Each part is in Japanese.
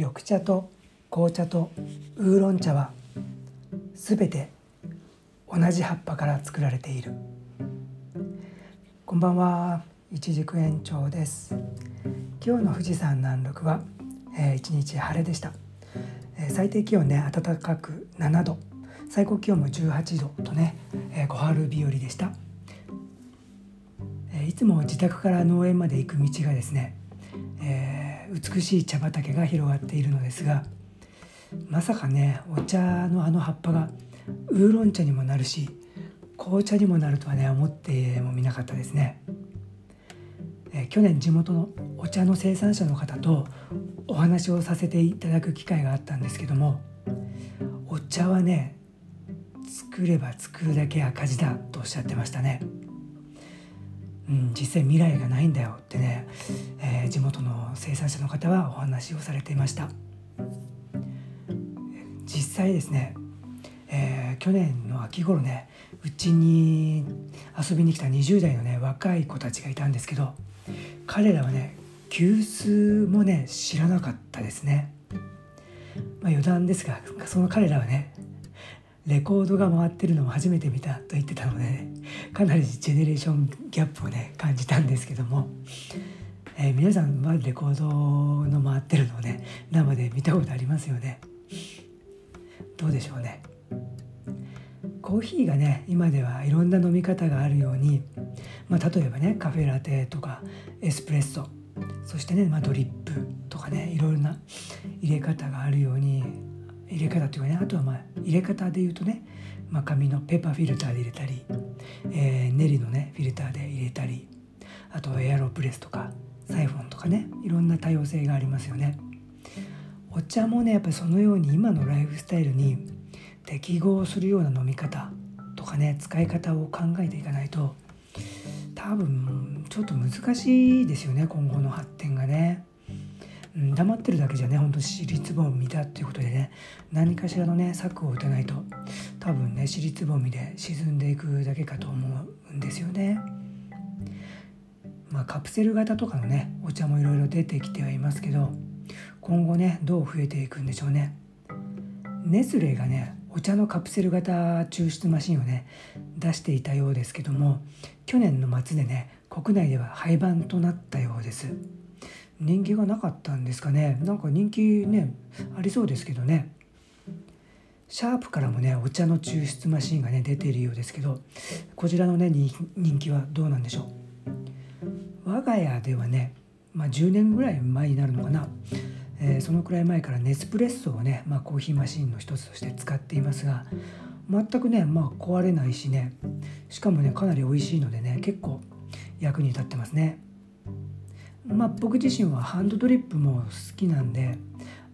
緑茶と紅茶とウーロン茶はすべて同じ葉っぱから作られている。こんばんは一軸園長です。今日の富士山南麓は、えー、一日晴れでした、えー、最低気温ね暖かく7度。最高気温も18度とね、えー、小春日和でした、えー、いつも自宅から農園まで行く道がですね、えー、美しい茶畑が広がっているのですがまさかねお茶のあの葉っぱがウーロン茶にもなるし紅茶にもなるとはね思ってもみなかったですね、え、去年地元のお茶の生産者の方とお話をさせていただく機会があったんですけどもお茶はね作れば作るだけ赤字だとおっしゃってましたね。うん、実際未来がないんだよってね、えー、地元の生産者の方はお話をされていました。実際ですね、えー、去年の秋頃ねうちに遊びに来た20代のね若い子たちがいたんですけど彼らはね急須もね知らなかったですね、まあ、余談ですがその彼らはねレコードが回ってるのを初めて見たと言ってたので、ね、かなりジェネレーションギャップをね感じたんですけども、えー、皆さんはレコードの回ってるのをね生で見たことありますよね。どうでしょうね。コーヒーがね今ではいろんな飲み方があるように、まあ、例えばねカフェラテとかエスプレッソそしてね、まあ、ドリップとかねいろいろな入れ方があるように入れ方というかねあとはまあ入れ方で言うとね、まあ、紙のペーパーフィルターで入れたり、えー、練りのねフィルターで入れたりあとエアロプレスとかサイフォンとかねいろんな多様性がありますよね。お茶もねやっぱりそのように今のライフスタイルに適合するような飲み方とかね使い方を考えていかないと多分ちょっと難しいですよね今後の発展がね。うん、黙ってるだけじゃね本当尻つぼみだっていうことでね何かしらのね策を打たないと多分ね尻つぼみで沈んでいくだけかと思うんですよね。まあ、カプセル型とかのねお茶もいろいろ出てきてはいますけど今後ねどう増えていくんでしょうね。ネスレがねお茶のカプセル型抽出マシンをね出していたようですけども去年の末でね国内では廃盤となったようです。人気がなかったんですかね。なんか人気ねありそうですけどね。シャープからもねお茶の抽出マシンがね出ているようですけどこちらのね人気はどうなんでしょう。我が家ではね、まあ、10年ぐらい前になるのかな、えー、そのくらい前からネスプレッソをね、まあ、コーヒーマシンの一つとして使っていますが全くね、まあ、壊れないしね。しかもねかなり美味しいのでね結構役に立ってますね。まあ、僕自身はハンドドリップも好きなんで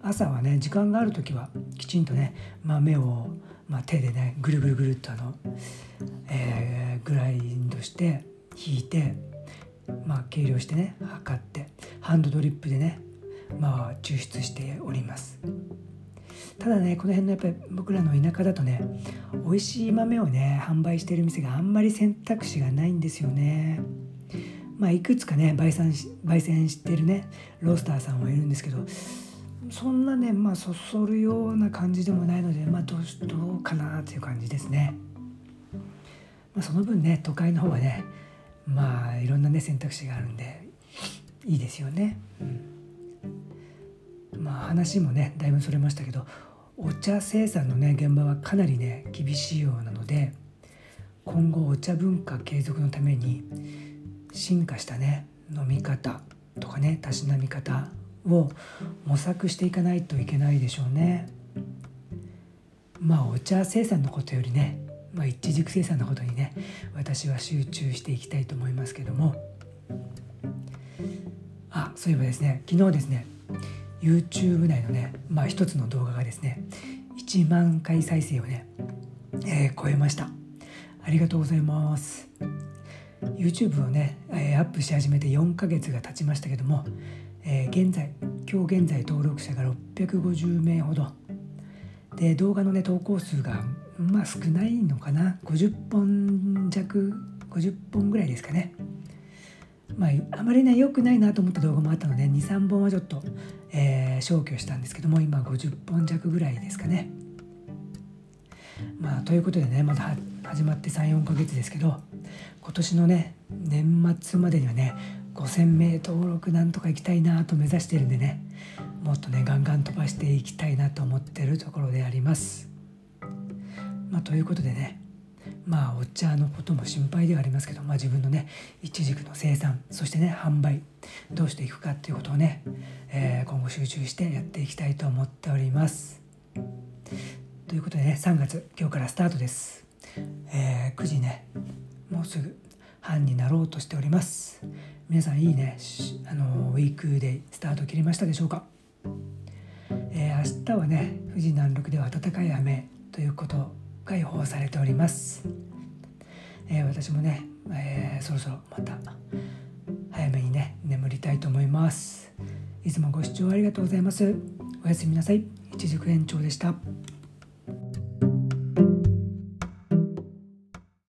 朝はね時間がある時はきちんとね豆を、まあ、手でねぐるぐるぐるっとあの、えー、グラインドして引いて、まあ、計量してね測ってハンドドリップでね、まあ、抽出しております。ただねこの辺のやっぱり僕らの田舎だとね美味しい豆をね販売してる店があんまり選択肢がないんですよね。まあ、いくつかね焙煎焙煎してるねロースターさんはいるんですけどそんなねまあそそるような感じでもないのでまあどうどうかなという感じですね。まあ、その分ね都会の方はねまあいろんなね選択肢があるんでいいですよね。うん、まあ話もねだいぶそれましたけどお茶生産のね現場はかなりね厳しいようなので今後お茶文化継続のために進化したね飲み方とかねたしなみ方を模索していかないといけないでしょうね。まあお茶生産のことよりね、まあ、一軸生産のことにね私は集中していきたいと思いますけども。あそういえばですね昨日ですね YouTube 内のねまあ一つの動画がですね1万回再生をね、えー、超えました。ありがとうございます。YouTube をね、えアップし始めて4ヶ月が経ちましたけども、えー、現在今日現在登録者が650名ほど。で動画のね投稿数がまあ少ないのかな？50本弱50本ぐらいですかね。まあ、あまりね良くないなと思った動画もあったので23本はちょっと、えー、消去したんですけども今50本弱ぐらいですかね。まあということでねまだ始まって34ヶ月ですけど今年のね年末までにはね5000名登録なんとか行きたいなと目指してるんでねもっとねガンガン飛ばしていきたいなと思ってるところであります。まあ、ということでねまあお茶のことも心配ではありますけど、まあ、自分のねいちじくの生産そしてね販売どうしていくかっていうことをね、えー、今後集中してやっていきたいと思っております。ということでね3月今日からスタートです。えー、9時ねもうすぐ半になろうとしております。皆さんいいね。あのウィークでスタート切りましたでしょうか、えー、明日はね富士南麓では暖かい雨ということが予報されております、えー、私もね、えー、そろそろまた早めにね眠りたいと思います。いつもご視聴ありがとうございます。おやすみなさい。一軸延長でした。